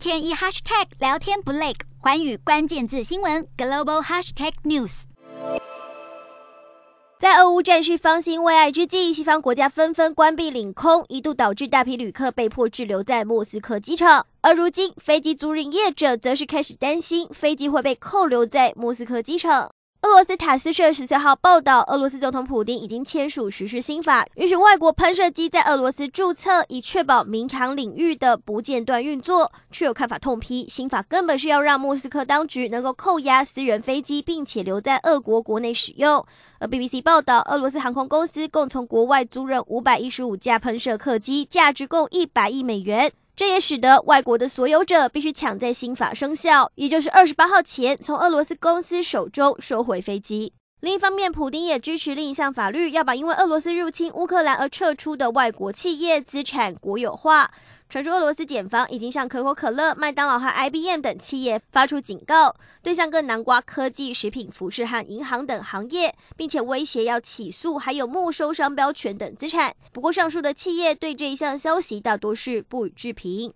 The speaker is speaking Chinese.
天一 hashtag 聊天不累，环宇关键字新闻 global hashtag news。在俄乌战事方兴未艾之际，西方国家纷纷关闭领空，一度导致大批旅客被迫滞留在莫斯科机场。而如今，飞机租赁业者则是开始担心飞机会被扣留在莫斯科机场。俄罗斯塔斯社十四号报道，俄罗斯总统普丁已经签署实施新法，允许外国喷射机在俄罗斯注册，以确保民航领域的不间断运作。却有看法痛批，新法根本是要让莫斯科当局能够扣押私人飞机，并且留在俄国国内使用。而 BBC 报道，俄罗斯航空公司共从国外租赁五百一十五架喷射客机，价值共一百亿美元。这也使得外国的所有者必须抢在新法生效，也就是二十八号前从俄罗斯公司手中收回飞机。另一方面，普丁也支持另一项法律，要把因为俄罗斯入侵乌克兰而撤出的外国企业资产国有化。传出俄罗斯检方已经向可口可乐、麦当劳和 IBM 等企业发出警告，对象更囊括科技、食品、服饰和银行等行业，并且威胁要起诉，还有没收商标权等资产。不过，上述的企业对这一项消息大多是不予置评。